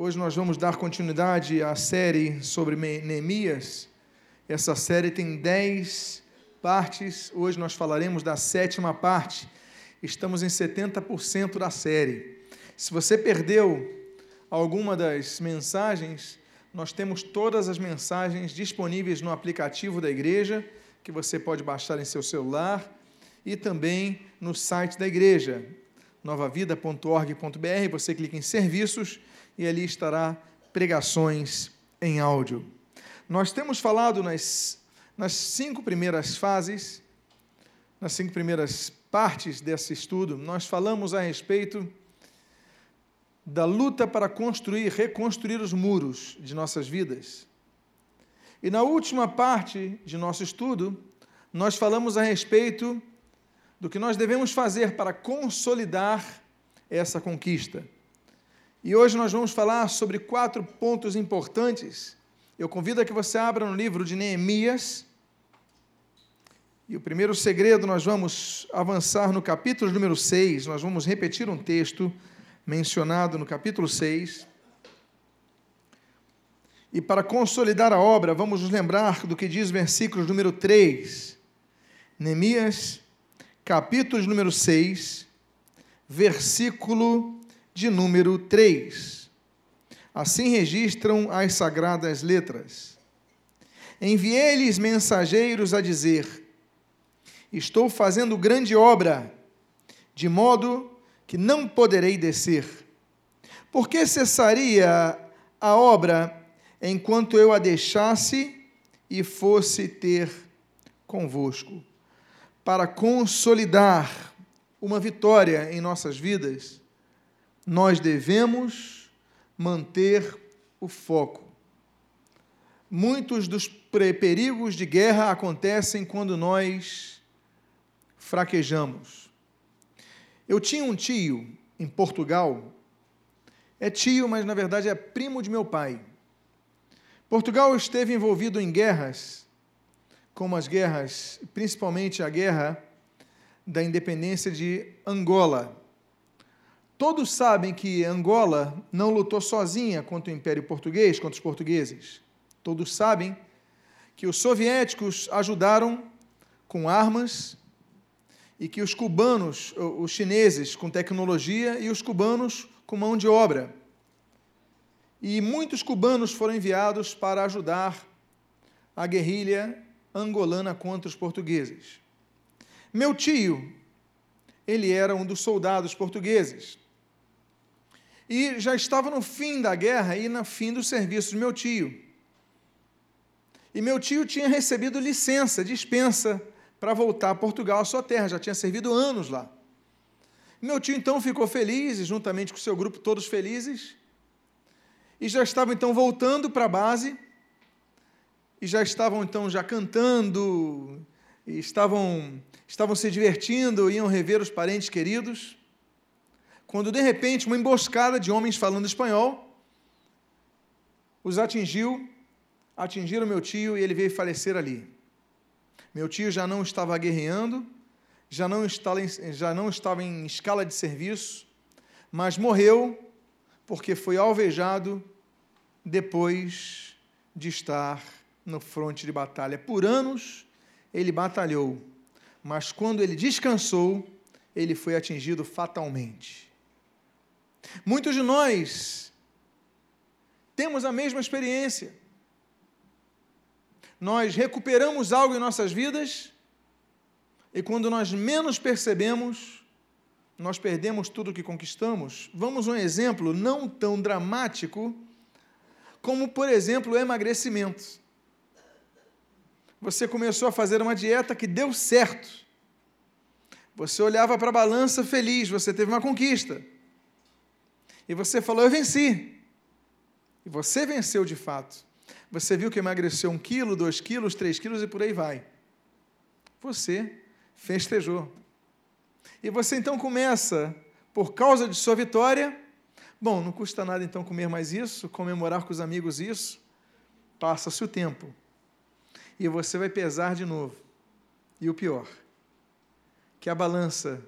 Hoje nós vamos dar continuidade à série sobre Neemias. Essa série tem dez partes. Hoje nós falaremos da sétima parte. Estamos em 70% da série. Se você perdeu alguma das mensagens, nós temos todas as mensagens disponíveis no aplicativo da igreja, que você pode baixar em seu celular, e também no site da igreja, novavida.org.br. Você clica em serviços e ali estará pregações em áudio. Nós temos falado nas, nas cinco primeiras fases, nas cinco primeiras partes desse estudo, nós falamos a respeito da luta para construir, reconstruir os muros de nossas vidas. E na última parte de nosso estudo, nós falamos a respeito do que nós devemos fazer para consolidar essa conquista. E hoje nós vamos falar sobre quatro pontos importantes. Eu convido a que você abra no livro de Neemias. E o primeiro segredo, nós vamos avançar no capítulo número 6, nós vamos repetir um texto mencionado no capítulo 6. E para consolidar a obra, vamos nos lembrar do que diz o versículo número 3. Neemias, capítulo número 6, versículo de número 3. Assim registram as sagradas letras. Enviei-lhes mensageiros a dizer: Estou fazendo grande obra, de modo que não poderei descer. Por que cessaria a obra enquanto eu a deixasse e fosse ter convosco? Para consolidar uma vitória em nossas vidas, nós devemos manter o foco. Muitos dos perigos de guerra acontecem quando nós fraquejamos. Eu tinha um tio em Portugal, é tio, mas na verdade é primo de meu pai. Portugal esteve envolvido em guerras, como as guerras, principalmente a guerra da independência de Angola. Todos sabem que Angola não lutou sozinha contra o Império Português, contra os portugueses. Todos sabem que os soviéticos ajudaram com armas e que os cubanos, os chineses com tecnologia e os cubanos com mão de obra. E muitos cubanos foram enviados para ajudar a guerrilha angolana contra os portugueses. Meu tio, ele era um dos soldados portugueses e já estava no fim da guerra e no fim do serviço do meu tio. E meu tio tinha recebido licença, dispensa, para voltar a Portugal, a sua terra, já tinha servido anos lá. Meu tio então ficou feliz, juntamente com seu grupo, todos felizes, e já estavam então voltando para a base, e já estavam então já cantando, estavam, estavam se divertindo, iam rever os parentes queridos quando de repente uma emboscada de homens falando espanhol os atingiu, atingiram meu tio e ele veio falecer ali. Meu tio já não estava guerreando, já não estava, em, já não estava em escala de serviço, mas morreu porque foi alvejado depois de estar no fronte de batalha. Por anos ele batalhou, mas quando ele descansou, ele foi atingido fatalmente. Muitos de nós temos a mesma experiência. Nós recuperamos algo em nossas vidas e quando nós menos percebemos, nós perdemos tudo o que conquistamos. Vamos um exemplo não tão dramático como, por exemplo, o emagrecimento. Você começou a fazer uma dieta que deu certo. Você olhava para a balança feliz, você teve uma conquista e você falou: Eu venci. E você venceu de fato. Você viu que emagreceu um quilo, dois quilos, três quilos e por aí vai. Você festejou. E você então começa, por causa de sua vitória, bom, não custa nada então comer mais isso, comemorar com os amigos isso. Passa-se o tempo. E você vai pesar de novo. E o pior, que a balança,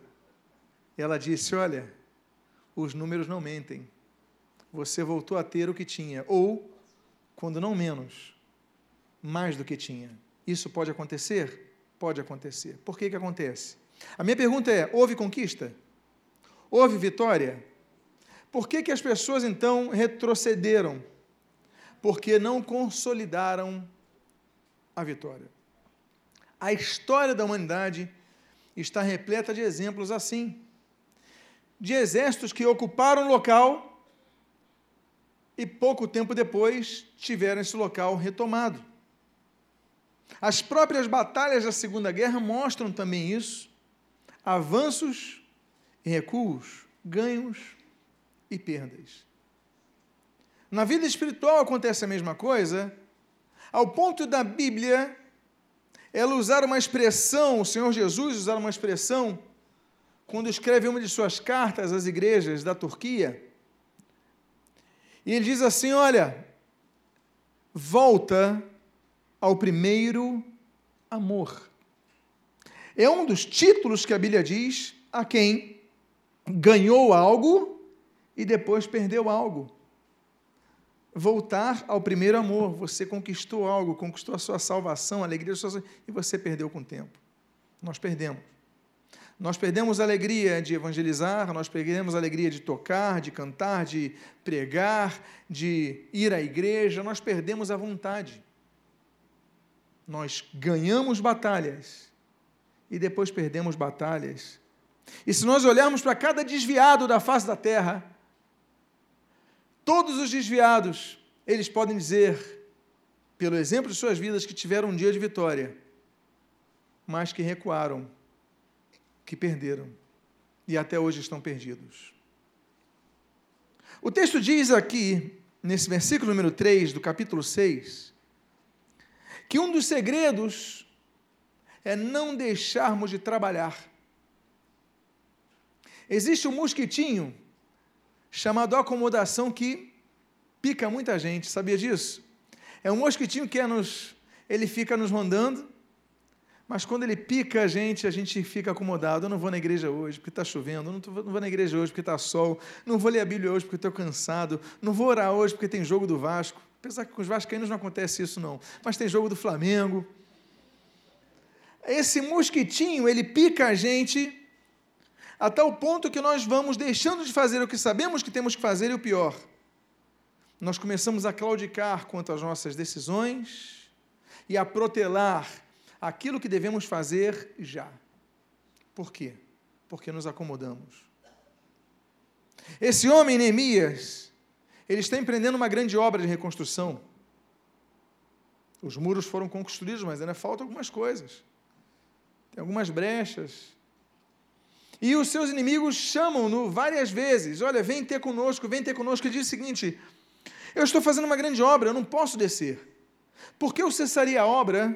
ela disse: olha, os números não mentem. você voltou a ter o que tinha, ou, quando não menos, mais do que tinha. Isso pode acontecer? Pode acontecer. Por que, que acontece? A minha pergunta é: houve conquista? Houve vitória? Por que, que as pessoas então retrocederam? Porque não consolidaram a vitória. A história da humanidade está repleta de exemplos assim de exércitos que ocuparam o local e pouco tempo depois tiveram esse local retomado. As próprias batalhas da Segunda Guerra mostram também isso: avanços e recuos, ganhos e perdas. Na vida espiritual acontece a mesma coisa, ao ponto da Bíblia ela usar uma expressão, o Senhor Jesus usar uma expressão quando escreve uma de suas cartas às igrejas da Turquia, e ele diz assim: Olha, volta ao primeiro amor. É um dos títulos que a Bíblia diz a quem ganhou algo e depois perdeu algo. Voltar ao primeiro amor. Você conquistou algo, conquistou a sua salvação, a alegria, sua... e você perdeu com o tempo. Nós perdemos. Nós perdemos a alegria de evangelizar, nós perdemos a alegria de tocar, de cantar, de pregar, de ir à igreja, nós perdemos a vontade. Nós ganhamos batalhas e depois perdemos batalhas. E se nós olharmos para cada desviado da face da terra, todos os desviados, eles podem dizer, pelo exemplo de suas vidas, que tiveram um dia de vitória, mas que recuaram que perderam e até hoje estão perdidos. O texto diz aqui, nesse versículo número 3 do capítulo 6, que um dos segredos é não deixarmos de trabalhar. Existe um mosquitinho chamado acomodação que pica muita gente, sabia disso? É um mosquitinho que é nos, ele fica nos rondando, mas quando ele pica a gente, a gente fica acomodado. Eu não vou na igreja hoje porque está chovendo, não, tô, não vou na igreja hoje porque está sol, não vou ler a Bíblia hoje porque estou cansado, não vou orar hoje porque tem jogo do Vasco. Apesar que com os vascaínos não acontece isso, não. Mas tem jogo do Flamengo. Esse mosquitinho, ele pica a gente a tal ponto que nós vamos deixando de fazer o que sabemos que temos que fazer e o pior. Nós começamos a claudicar quanto às nossas decisões e a protelar aquilo que devemos fazer já. Por quê? Porque nos acomodamos. Esse homem, Neemias, ele está empreendendo uma grande obra de reconstrução. Os muros foram construídos, mas ainda faltam algumas coisas. Tem algumas brechas. E os seus inimigos chamam-no várias vezes: Olha, vem ter conosco, vem ter conosco. E diz o seguinte: Eu estou fazendo uma grande obra, eu não posso descer. Por que eu cessaria a obra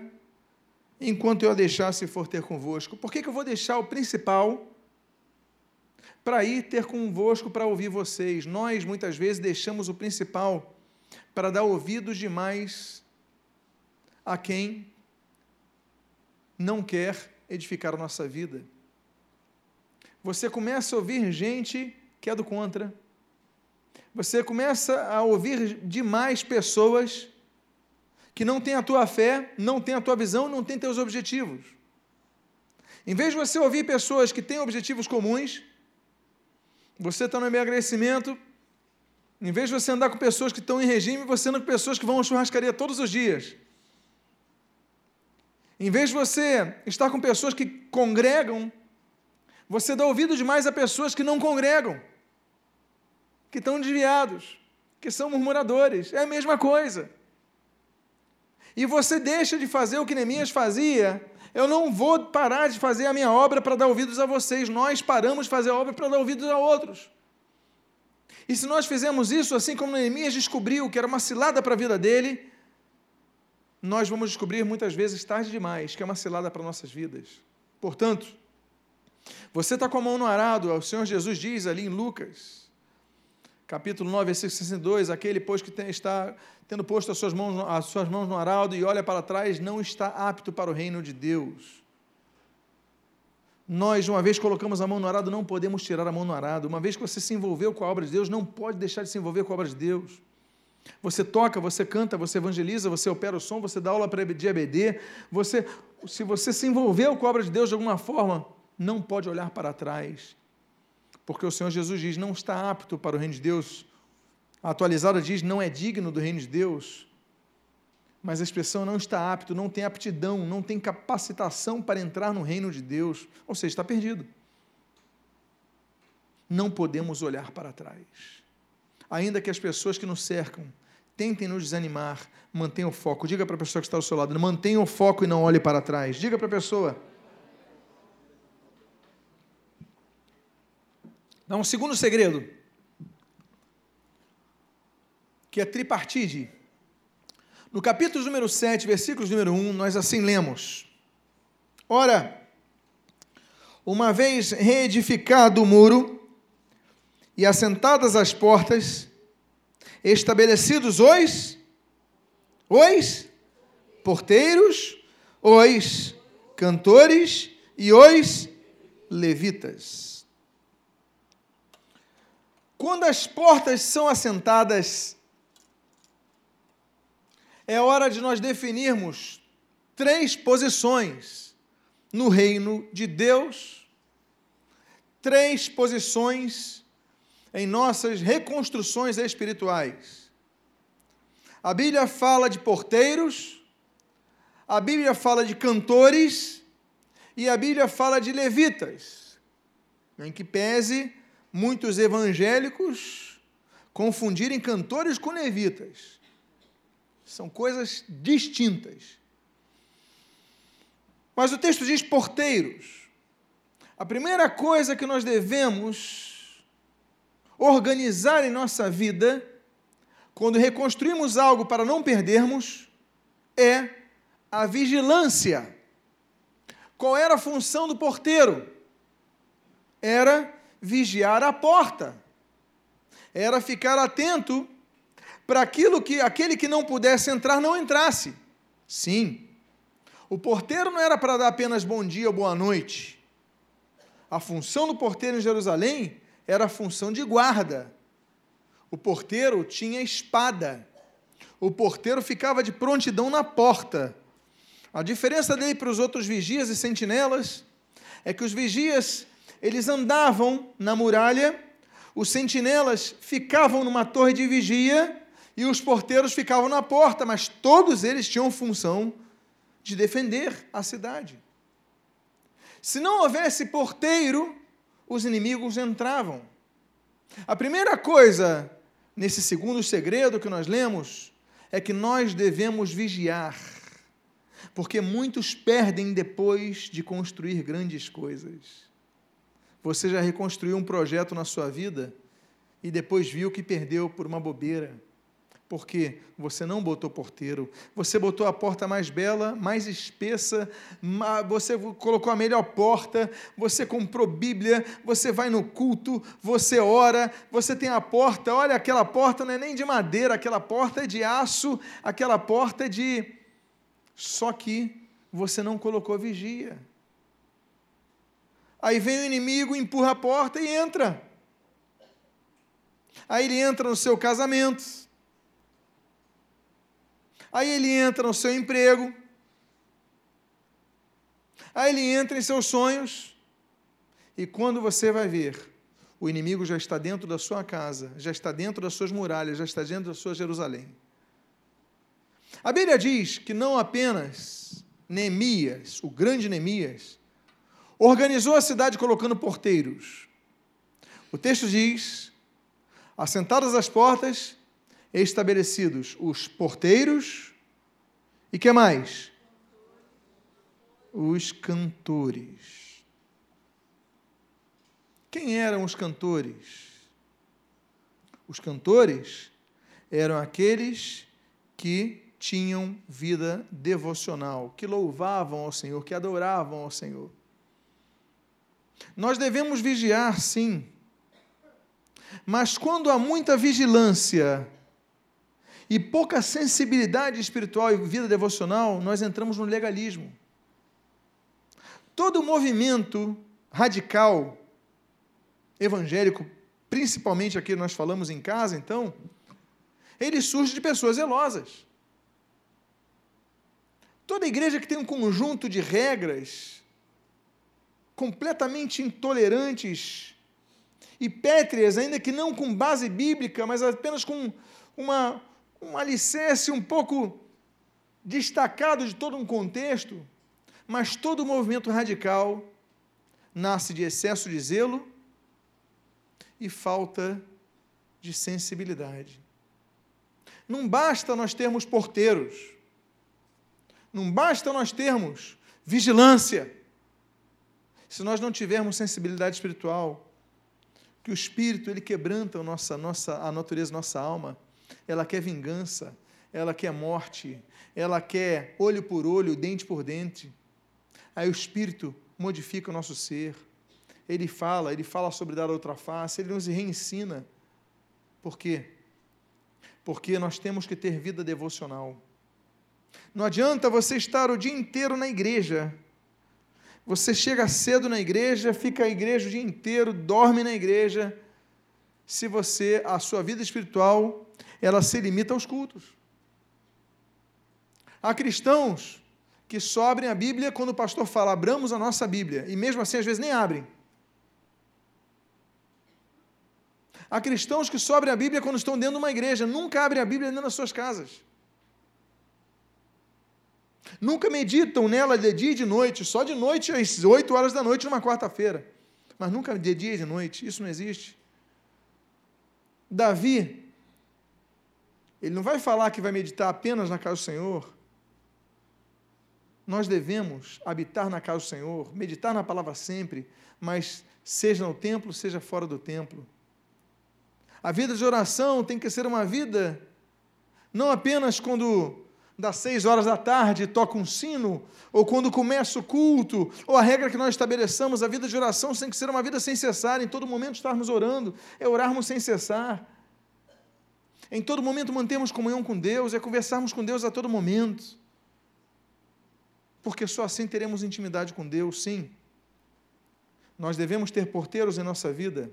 enquanto eu a deixasse for ter convosco? Por que, que eu vou deixar o principal para ir ter convosco para ouvir vocês? Nós, muitas vezes, deixamos o principal para dar ouvidos demais a quem não quer edificar a nossa vida. Você começa a ouvir gente que é do contra. Você começa a ouvir demais pessoas que não tem a tua fé, não tem a tua visão, não tem teus objetivos. Em vez de você ouvir pessoas que têm objetivos comuns, você está no emagrecimento, em vez de você andar com pessoas que estão em regime, você anda com pessoas que vão à churrascaria todos os dias. Em vez de você estar com pessoas que congregam, você dá ouvido demais a pessoas que não congregam, que estão desviados, que são murmuradores. É a mesma coisa e você deixa de fazer o que Neemias fazia, eu não vou parar de fazer a minha obra para dar ouvidos a vocês. Nós paramos de fazer a obra para dar ouvidos a outros. E se nós fizermos isso, assim como Neemias descobriu que era uma cilada para a vida dele, nós vamos descobrir muitas vezes tarde demais que é uma cilada para nossas vidas. Portanto, você está com a mão no arado, o Senhor Jesus diz ali em Lucas, capítulo 9, versículo 62, aquele, pois, que tem, está tendo posto as suas, mãos, as suas mãos no arado e olha para trás, não está apto para o reino de Deus. Nós, uma vez colocamos a mão no arado, não podemos tirar a mão no arado. Uma vez que você se envolveu com a obra de Deus, não pode deixar de se envolver com a obra de Deus. Você toca, você canta, você evangeliza, você opera o som, você dá aula para de EBD, você, se você se envolveu com a obra de Deus de alguma forma, não pode olhar para trás. Porque o Senhor Jesus diz: não está apto para o reino de Deus. A atualizada diz: não é digno do reino de Deus. Mas a expressão não está apto, não tem aptidão, não tem capacitação para entrar no reino de Deus. Ou seja, está perdido. Não podemos olhar para trás. Ainda que as pessoas que nos cercam tentem nos desanimar, mantenha o foco. Diga para a pessoa que está ao seu lado: mantenha o foco e não olhe para trás. Diga para a pessoa. Dá um segundo segredo, que é tripartide. No capítulo número 7, versículos número 1, nós assim lemos: Ora, uma vez reedificado o muro e assentadas as portas, estabelecidos os os porteiros, os cantores e os levitas. Quando as portas são assentadas, é hora de nós definirmos três posições no reino de Deus, três posições em nossas reconstruções espirituais. A Bíblia fala de porteiros, a Bíblia fala de cantores e a Bíblia fala de levitas, em que pese muitos evangélicos confundirem cantores com levitas. São coisas distintas. Mas o texto diz porteiros. A primeira coisa que nós devemos organizar em nossa vida, quando reconstruímos algo para não perdermos, é a vigilância. Qual era a função do porteiro? Era vigiar a porta. Era ficar atento para aquilo que aquele que não pudesse entrar não entrasse. Sim. O porteiro não era para dar apenas bom dia ou boa noite. A função do porteiro em Jerusalém era a função de guarda. O porteiro tinha espada. O porteiro ficava de prontidão na porta. A diferença dele para os outros vigias e sentinelas é que os vigias eles andavam na muralha, os sentinelas ficavam numa torre de vigia e os porteiros ficavam na porta, mas todos eles tinham função de defender a cidade. Se não houvesse porteiro, os inimigos entravam. A primeira coisa nesse segundo segredo que nós lemos é que nós devemos vigiar, porque muitos perdem depois de construir grandes coisas. Você já reconstruiu um projeto na sua vida e depois viu que perdeu por uma bobeira. Porque você não botou porteiro, você botou a porta mais bela, mais espessa, você colocou a melhor porta, você comprou Bíblia, você vai no culto, você ora, você tem a porta, olha, aquela porta não é nem de madeira, aquela porta é de aço, aquela porta é de. Só que você não colocou vigia. Aí vem o inimigo, empurra a porta e entra. Aí ele entra no seu casamento. Aí ele entra no seu emprego. Aí ele entra em seus sonhos. E quando você vai ver, o inimigo já está dentro da sua casa, já está dentro das suas muralhas, já está dentro da sua Jerusalém. A Bíblia diz que não apenas Neemias, o grande Neemias, organizou a cidade colocando porteiros. O texto diz: assentadas as portas, estabelecidos os porteiros e que mais? Os cantores. Quem eram os cantores? Os cantores eram aqueles que tinham vida devocional, que louvavam ao Senhor, que adoravam ao Senhor. Nós devemos vigiar, sim. Mas quando há muita vigilância e pouca sensibilidade espiritual e vida devocional, nós entramos no legalismo. Todo movimento radical evangélico, principalmente aqui nós falamos em casa, então, ele surge de pessoas zelosas. Toda igreja que tem um conjunto de regras completamente intolerantes e pétreas, ainda que não com base bíblica, mas apenas com uma, um alicerce um pouco destacado de todo um contexto, mas todo movimento radical nasce de excesso de zelo e falta de sensibilidade. Não basta nós termos porteiros, não basta nós termos vigilância, se nós não tivermos sensibilidade espiritual, que o Espírito ele quebranta a nossa, nossa, a natureza, nossa alma, ela quer vingança, ela quer morte, ela quer olho por olho, dente por dente. Aí o Espírito modifica o nosso ser. Ele fala, ele fala sobre dar outra face, ele nos reensina. Por quê? Porque nós temos que ter vida devocional. Não adianta você estar o dia inteiro na igreja. Você chega cedo na igreja, fica a igreja o dia inteiro, dorme na igreja. Se você, a sua vida espiritual, ela se limita aos cultos. Há cristãos que sobrem a Bíblia quando o pastor fala, abramos a nossa Bíblia, e mesmo assim às vezes nem abrem. Há cristãos que sobrem a Bíblia quando estão dentro de uma igreja, nunca abrem a Bíblia dentro das suas casas. Nunca meditam nela de dia e de noite, só de noite às 8 horas da noite numa quarta-feira. Mas nunca de dia e de noite, isso não existe. Davi, ele não vai falar que vai meditar apenas na casa do Senhor. Nós devemos habitar na casa do Senhor, meditar na palavra sempre, mas seja no templo, seja fora do templo. A vida de oração tem que ser uma vida não apenas quando das seis horas da tarde toca um sino, ou quando começa o culto, ou a regra que nós estabeleçamos, a vida de oração tem que ser uma vida sem cessar, em todo momento estarmos orando, é orarmos sem cessar. Em todo momento mantemos comunhão com Deus, é conversarmos com Deus a todo momento. Porque só assim teremos intimidade com Deus, sim. Nós devemos ter porteiros em nossa vida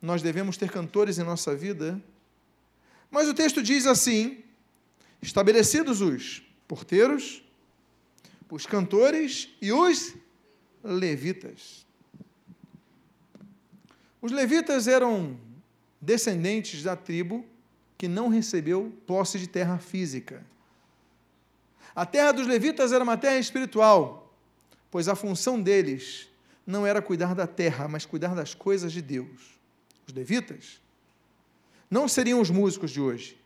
nós devemos ter cantores em nossa vida. Mas o texto diz assim: estabelecidos os porteiros, os cantores e os levitas. Os levitas eram descendentes da tribo que não recebeu posse de terra física. A terra dos levitas era uma terra espiritual, pois a função deles não era cuidar da terra, mas cuidar das coisas de Deus os levitas, não seriam os músicos de hoje.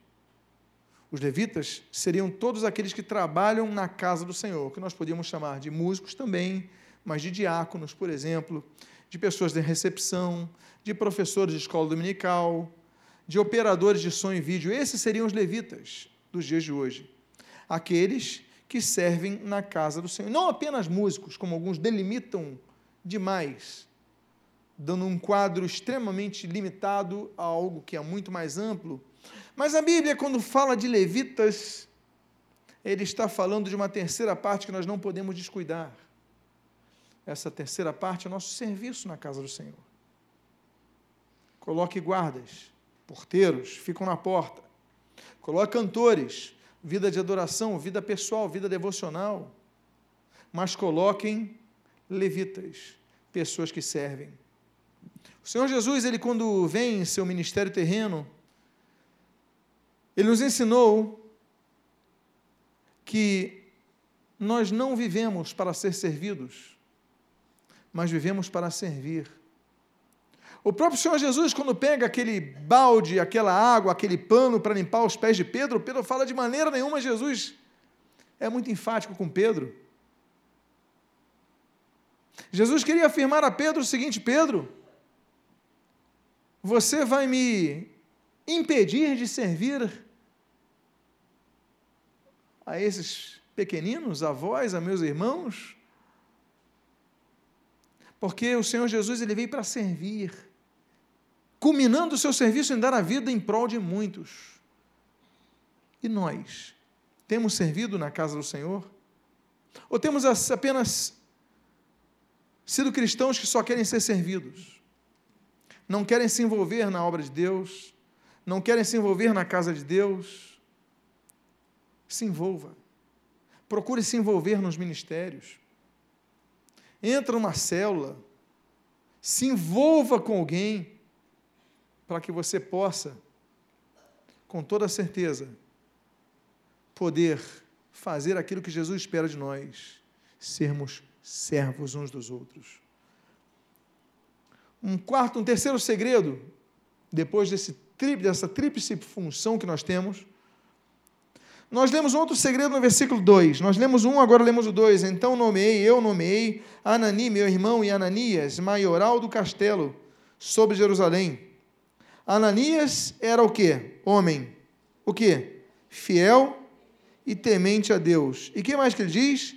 Os levitas seriam todos aqueles que trabalham na casa do Senhor, que nós podíamos chamar de músicos também, mas de diáconos, por exemplo, de pessoas de recepção, de professores de escola dominical, de operadores de som e vídeo. Esses seriam os levitas dos dias de hoje. Aqueles que servem na casa do Senhor. Não apenas músicos, como alguns delimitam demais dando um quadro extremamente limitado a algo que é muito mais amplo. Mas a Bíblia, quando fala de levitas, ele está falando de uma terceira parte que nós não podemos descuidar. Essa terceira parte é o nosso serviço na casa do Senhor. Coloque guardas, porteiros, ficam na porta. Coloque cantores, vida de adoração, vida pessoal, vida devocional. Mas coloquem levitas, pessoas que servem. O Senhor Jesus, ele quando vem em seu ministério terreno, ele nos ensinou que nós não vivemos para ser servidos, mas vivemos para servir. O próprio Senhor Jesus, quando pega aquele balde, aquela água, aquele pano para limpar os pés de Pedro, Pedro fala de maneira nenhuma, Jesus é muito enfático com Pedro. Jesus queria afirmar a Pedro o seguinte: Pedro, você vai me impedir de servir a esses pequeninos, a vós, a meus irmãos? Porque o Senhor Jesus ele veio para servir, culminando o seu serviço em dar a vida em prol de muitos. E nós temos servido na casa do Senhor? Ou temos apenas sido cristãos que só querem ser servidos, não querem se envolver na obra de Deus, não querem se envolver na casa de Deus, se envolva. Procure se envolver nos ministérios. Entra numa célula, se envolva com alguém, para que você possa, com toda certeza, poder fazer aquilo que Jesus espera de nós, sermos servos uns dos outros. Um quarto, um terceiro segredo, depois desse, dessa tríplice função que nós temos, nós lemos outro segredo no versículo 2. Nós lemos um, agora lemos o 2. Então nomeei, eu nomeei Anani, meu irmão, e Ananias, maioral do castelo, sobre Jerusalém. Ananias era o quê? Homem. O quê? Fiel e temente a Deus. E que mais que ele diz?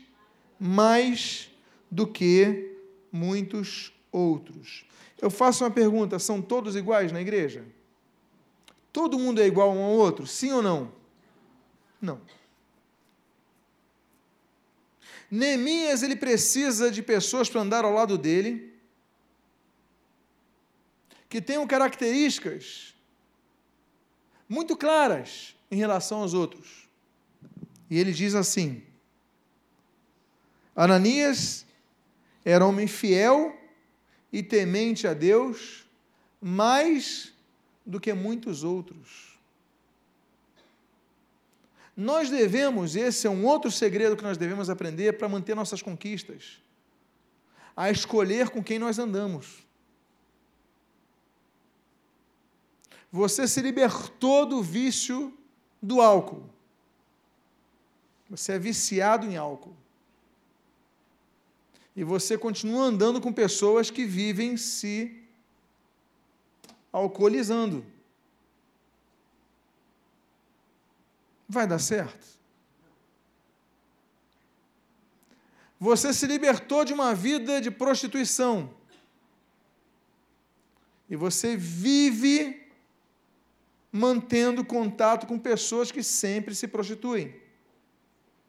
Mais do que muitos outros. Eu faço uma pergunta: são todos iguais na igreja? Todo mundo é igual um ao outro? Sim ou não? Não. Neemias ele precisa de pessoas para andar ao lado dele, que tenham características muito claras em relação aos outros. E ele diz assim: Ananias era homem fiel e temente a Deus, mais do que muitos outros. Nós devemos, esse é um outro segredo que nós devemos aprender para manter nossas conquistas, a escolher com quem nós andamos. Você se libertou do vício do álcool. Você é viciado em álcool. E você continua andando com pessoas que vivem se alcoolizando. Vai dar certo? Você se libertou de uma vida de prostituição. E você vive mantendo contato com pessoas que sempre se prostituem.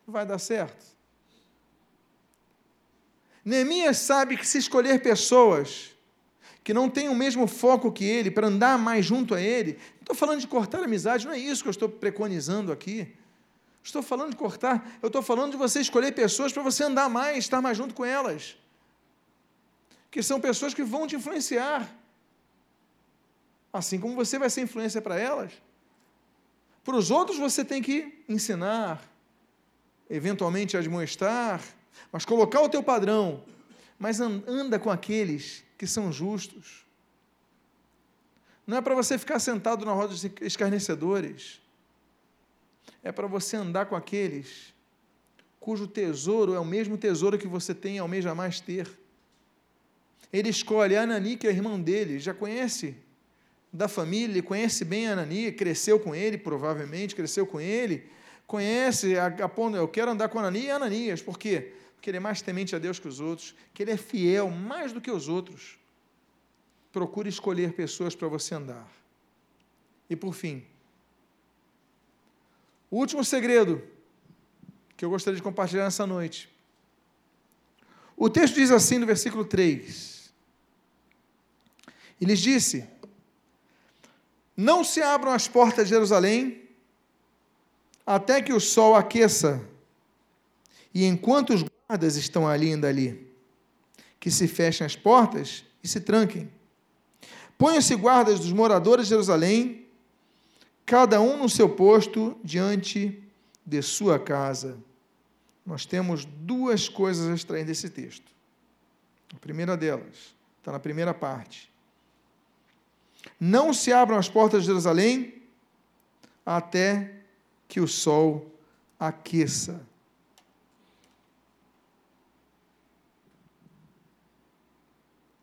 Vai dar certo? Neemias sabe que se escolher pessoas que não têm o mesmo foco que ele, para andar mais junto a ele. Não estou falando de cortar amizade, não é isso que eu estou preconizando aqui. Estou falando de cortar, eu estou falando de você escolher pessoas para você andar mais, estar mais junto com elas. Que são pessoas que vão te influenciar. Assim como você vai ser influência para elas. Para os outros você tem que ensinar, eventualmente admoestar, mas colocar o teu padrão. Mas anda com aqueles que são justos. Não é para você ficar sentado na roda de escarnecedores. É para você andar com aqueles cujo tesouro é o mesmo tesouro que você tem e almeja mais ter. Ele escolhe Anani, que é irmão dele, já conhece da família, conhece bem Anani, cresceu com ele, provavelmente, cresceu com ele, conhece, a, a, eu quero andar com Anani e Ananias, por quê? Porque ele é mais temente a Deus que os outros, que ele é fiel mais do que os outros. Procure escolher pessoas para você andar. E por fim, o último segredo que eu gostaria de compartilhar nessa noite. O texto diz assim no versículo 3: E lhes disse: Não se abram as portas de Jerusalém até que o sol aqueça, e enquanto os guardas estão ali ainda ali. Que se fechem as portas e se tranquem. Ponham-se guardas dos moradores de Jerusalém, cada um no seu posto diante de sua casa. Nós temos duas coisas a extrair desse texto. A primeira delas está na primeira parte. Não se abram as portas de Jerusalém até que o sol aqueça.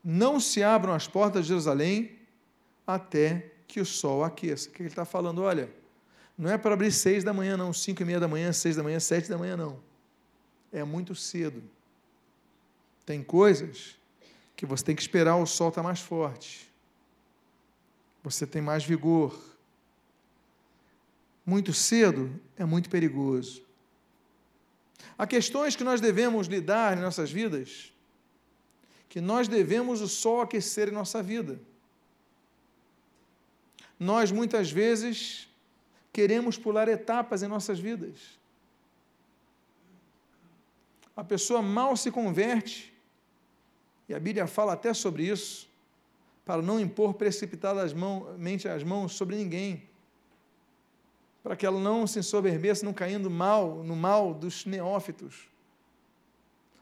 Não se abram as portas de Jerusalém até que o sol aqueça. O que ele está falando? Olha, não é para abrir seis da manhã, não, cinco e meia da manhã, seis da manhã, sete da manhã, não. É muito cedo. Tem coisas que você tem que esperar o sol estar tá mais forte. Você tem mais vigor. Muito cedo é muito perigoso. Há questões que nós devemos lidar em nossas vidas que nós devemos o sol aquecer em nossa vida. Nós muitas vezes queremos pular etapas em nossas vidas. A pessoa mal se converte, e a Bíblia fala até sobre isso, para não impor precipitadamente as mãos sobre ninguém, para que ela não se ensoberbeça, não caindo mal, no mal dos neófitos.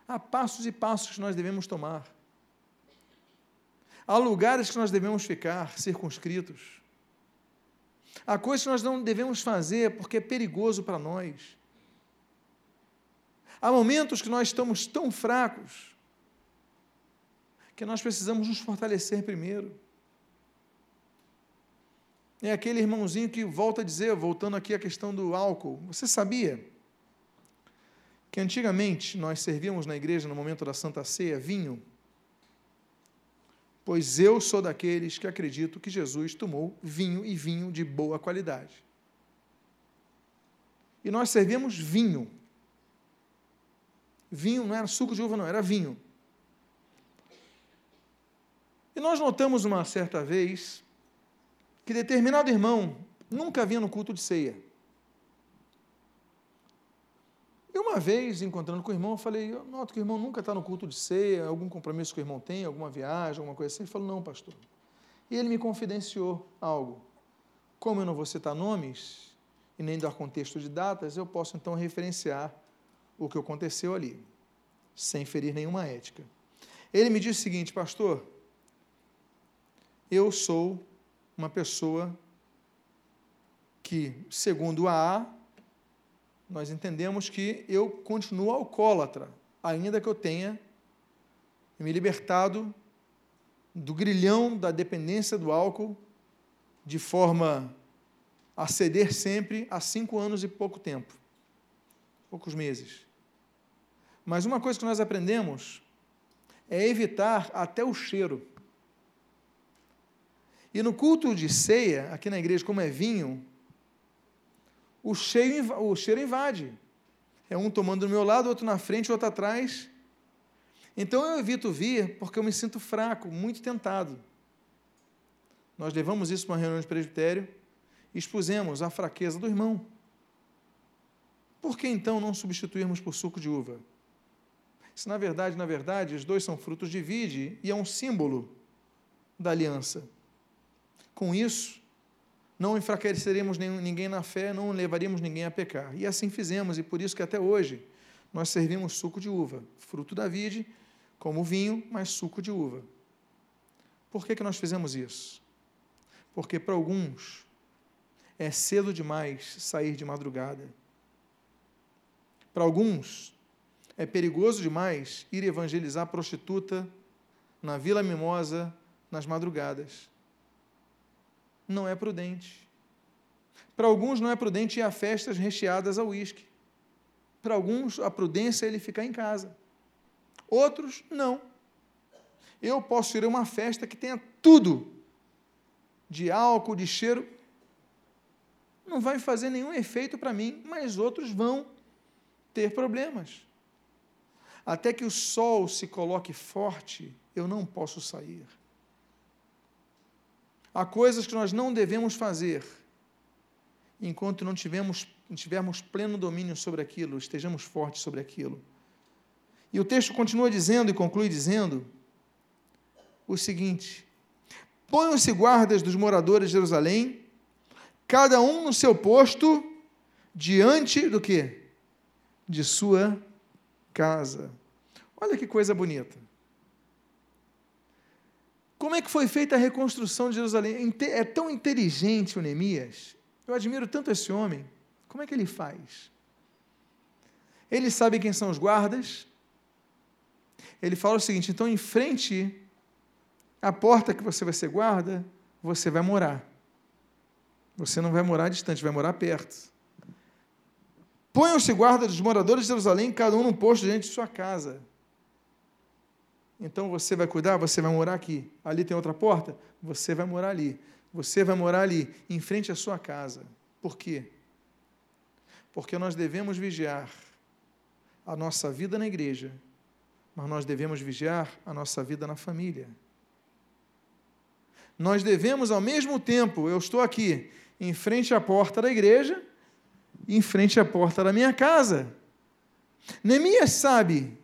Há passos e passos que nós devemos tomar. Há lugares que nós devemos ficar circunscritos. Há coisas que nós não devemos fazer porque é perigoso para nós. Há momentos que nós estamos tão fracos que nós precisamos nos fortalecer primeiro. É aquele irmãozinho que volta a dizer, voltando aqui à questão do álcool. Você sabia que antigamente nós servíamos na igreja, no momento da Santa Ceia, vinho? Pois eu sou daqueles que acredito que Jesus tomou vinho e vinho de boa qualidade. E nós servimos vinho. Vinho não era suco de uva, não, era vinho. E nós notamos uma certa vez que determinado irmão nunca vinha no culto de ceia. E uma vez, encontrando com o irmão, eu falei, eu noto que o irmão nunca está no culto de ceia, algum compromisso que o irmão tem, alguma viagem, alguma coisa assim. Ele falou, não, pastor. E ele me confidenciou algo. Como eu não vou citar nomes e nem dar contexto de datas, eu posso então referenciar o que aconteceu ali, sem ferir nenhuma ética. Ele me disse o seguinte, pastor, eu sou uma pessoa que, segundo a A, nós entendemos que eu continuo alcoólatra, ainda que eu tenha me libertado do grilhão da dependência do álcool de forma a ceder sempre há cinco anos e pouco tempo, poucos meses. Mas uma coisa que nós aprendemos é evitar até o cheiro. E no culto de ceia, aqui na igreja, como é vinho, o cheiro, o cheiro invade. É um tomando do meu lado, outro na frente, outro atrás. Então eu evito vir porque eu me sinto fraco, muito tentado. Nós levamos isso para uma reunião de presbitério e expusemos a fraqueza do irmão. Por que então não substituirmos por suco de uva? Se na verdade, na verdade, os dois são frutos de vide e é um símbolo da aliança. Com isso, não enfraqueceríamos ninguém na fé, não levaríamos ninguém a pecar. E assim fizemos, e por isso que até hoje nós servimos suco de uva, fruto da vide, como vinho, mas suco de uva. Por que, que nós fizemos isso? Porque para alguns é cedo demais sair de madrugada. Para alguns é perigoso demais ir evangelizar prostituta na Vila Mimosa nas madrugadas não é prudente. Para alguns não é prudente ir a festas recheadas a uísque. Para alguns a prudência é ele ficar em casa. Outros não. Eu posso ir a uma festa que tenha tudo de álcool, de cheiro, não vai fazer nenhum efeito para mim, mas outros vão ter problemas. Até que o sol se coloque forte, eu não posso sair. Há coisas que nós não devemos fazer enquanto não tivermos, tivermos pleno domínio sobre aquilo, estejamos fortes sobre aquilo. E o texto continua dizendo e conclui dizendo o seguinte: Ponham-se guardas dos moradores de Jerusalém, cada um no seu posto, diante do que? De sua casa. Olha que coisa bonita. Como é que foi feita a reconstrução de Jerusalém? É tão inteligente o Neemias. Eu admiro tanto esse homem. Como é que ele faz? Ele sabe quem são os guardas. Ele fala o seguinte: então, em frente à porta que você vai ser guarda, você vai morar. Você não vai morar distante, vai morar perto. Ponham-se guarda dos moradores de Jerusalém, cada um num posto diante de sua casa. Então você vai cuidar, você vai morar aqui. Ali tem outra porta, você vai morar ali. Você vai morar ali, em frente à sua casa. Por quê? Porque nós devemos vigiar a nossa vida na igreja mas nós devemos vigiar a nossa vida na família. Nós devemos, ao mesmo tempo, eu estou aqui, em frente à porta da igreja, em frente à porta da minha casa. Neemias sabe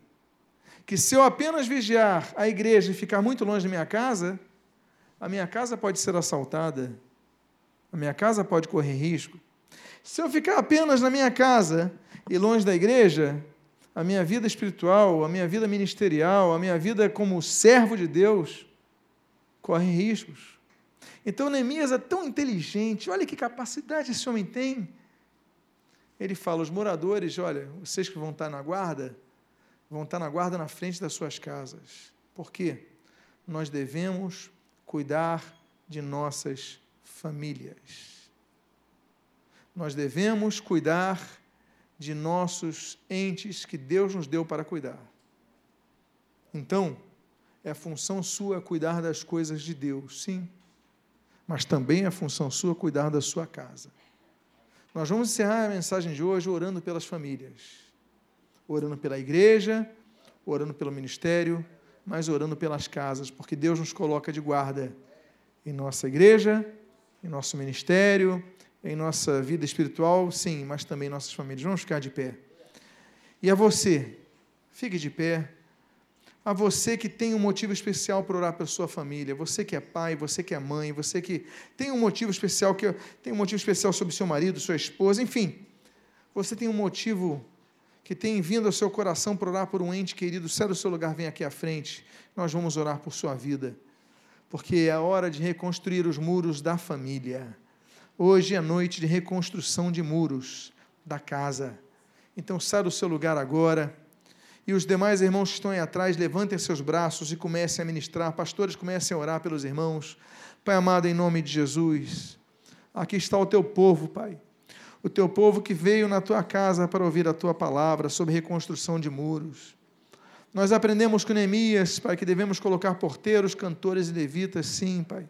que se eu apenas vigiar a igreja e ficar muito longe da minha casa, a minha casa pode ser assaltada, a minha casa pode correr risco. Se eu ficar apenas na minha casa e longe da igreja, a minha vida espiritual, a minha vida ministerial, a minha vida como servo de Deus corre riscos. Então Neemias é tão inteligente, olha que capacidade esse homem tem. Ele fala: os moradores, olha, vocês que vão estar na guarda, vão estar na guarda na frente das suas casas. Por quê? Nós devemos cuidar de nossas famílias. Nós devemos cuidar de nossos entes que Deus nos deu para cuidar. Então, é função sua cuidar das coisas de Deus, sim, mas também é função sua cuidar da sua casa. Nós vamos encerrar a mensagem de hoje orando pelas famílias, orando pela igreja, orando pelo ministério, mas orando pelas casas, porque Deus nos coloca de guarda em nossa igreja, em nosso ministério, em nossa vida espiritual, sim, mas também em nossas famílias. Vamos ficar de pé. E a você, fique de pé. A você que tem um motivo especial para orar pela sua família, você que é pai, você que é mãe, você que tem um motivo especial, que tem um motivo especial sobre seu marido, sua esposa, enfim, você tem um motivo que tem vindo ao seu coração para orar por um ente querido, sai do seu lugar, vem aqui à frente. Nós vamos orar por sua vida, porque é a hora de reconstruir os muros da família. Hoje é noite de reconstrução de muros da casa. Então, saia do seu lugar agora. E os demais irmãos que estão aí atrás, levantem seus braços e comecem a ministrar. Pastores, comecem a orar pelos irmãos. Pai amado, em nome de Jesus, aqui está o teu povo, Pai. O teu povo que veio na tua casa para ouvir a tua palavra sobre reconstrução de muros. Nós aprendemos com Neemias, Pai, que devemos colocar porteiros, cantores e levitas, sim, Pai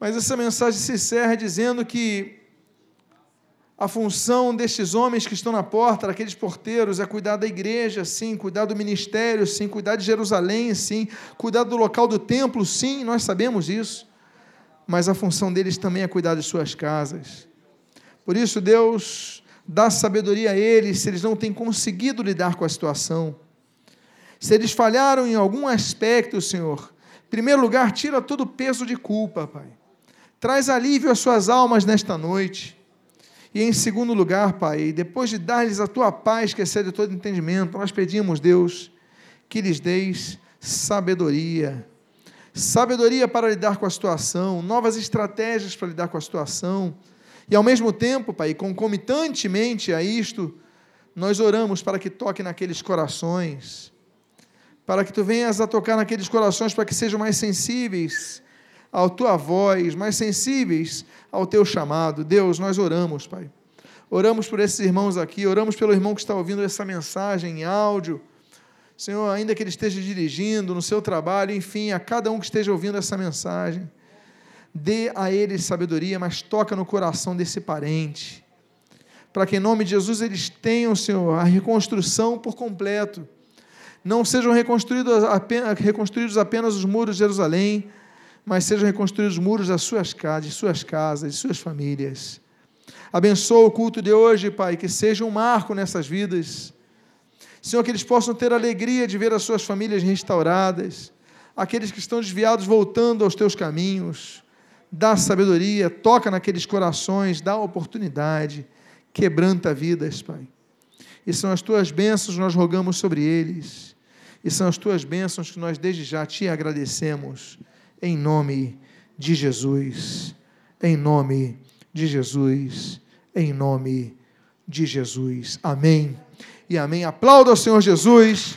mas essa mensagem se encerra dizendo que a função destes homens que estão na porta, daqueles porteiros, é cuidar da igreja, sim, cuidar do ministério, sim, cuidar de Jerusalém, sim, cuidar do local do templo, sim, nós sabemos isso. Mas a função deles também é cuidar de suas casas. Por isso, Deus dá sabedoria a eles se eles não têm conseguido lidar com a situação. Se eles falharam em algum aspecto, Senhor, em primeiro lugar, tira todo o peso de culpa, Pai. Traz alívio às suas almas nesta noite. E em segundo lugar, Pai, depois de dar-lhes a tua paz, que excede todo entendimento, nós pedimos, Deus, que lhes deis sabedoria. Sabedoria para lidar com a situação, novas estratégias para lidar com a situação. E ao mesmo tempo, Pai, concomitantemente a isto, nós oramos para que toque naqueles corações, para que tu venhas a tocar naqueles corações para que sejam mais sensíveis à tua voz, mais sensíveis ao teu chamado. Deus, nós oramos, Pai. Oramos por esses irmãos aqui, oramos pelo irmão que está ouvindo essa mensagem em áudio. Senhor, ainda que ele esteja dirigindo no seu trabalho, enfim, a cada um que esteja ouvindo essa mensagem, dê a ele sabedoria, mas toca no coração desse parente, para que em nome de Jesus eles tenham, Senhor, a reconstrução por completo. Não sejam reconstruídos apenas, reconstruídos apenas os muros de Jerusalém, mas sejam reconstruídos os muros das suas casas, de suas casas, de suas famílias. Abençoa o culto de hoje, Pai, que seja um marco nessas vidas. Senhor, que eles possam ter alegria de ver as suas famílias restauradas, aqueles que estão desviados voltando aos teus caminhos. Dá sabedoria, toca naqueles corações, dá oportunidade, quebranta vidas, Pai. E são as tuas bênçãos nós rogamos sobre eles. E são as tuas bênçãos que nós desde já te agradecemos em nome de Jesus, em nome de Jesus, em nome de Jesus. Amém e amém. Aplauda ao Senhor Jesus.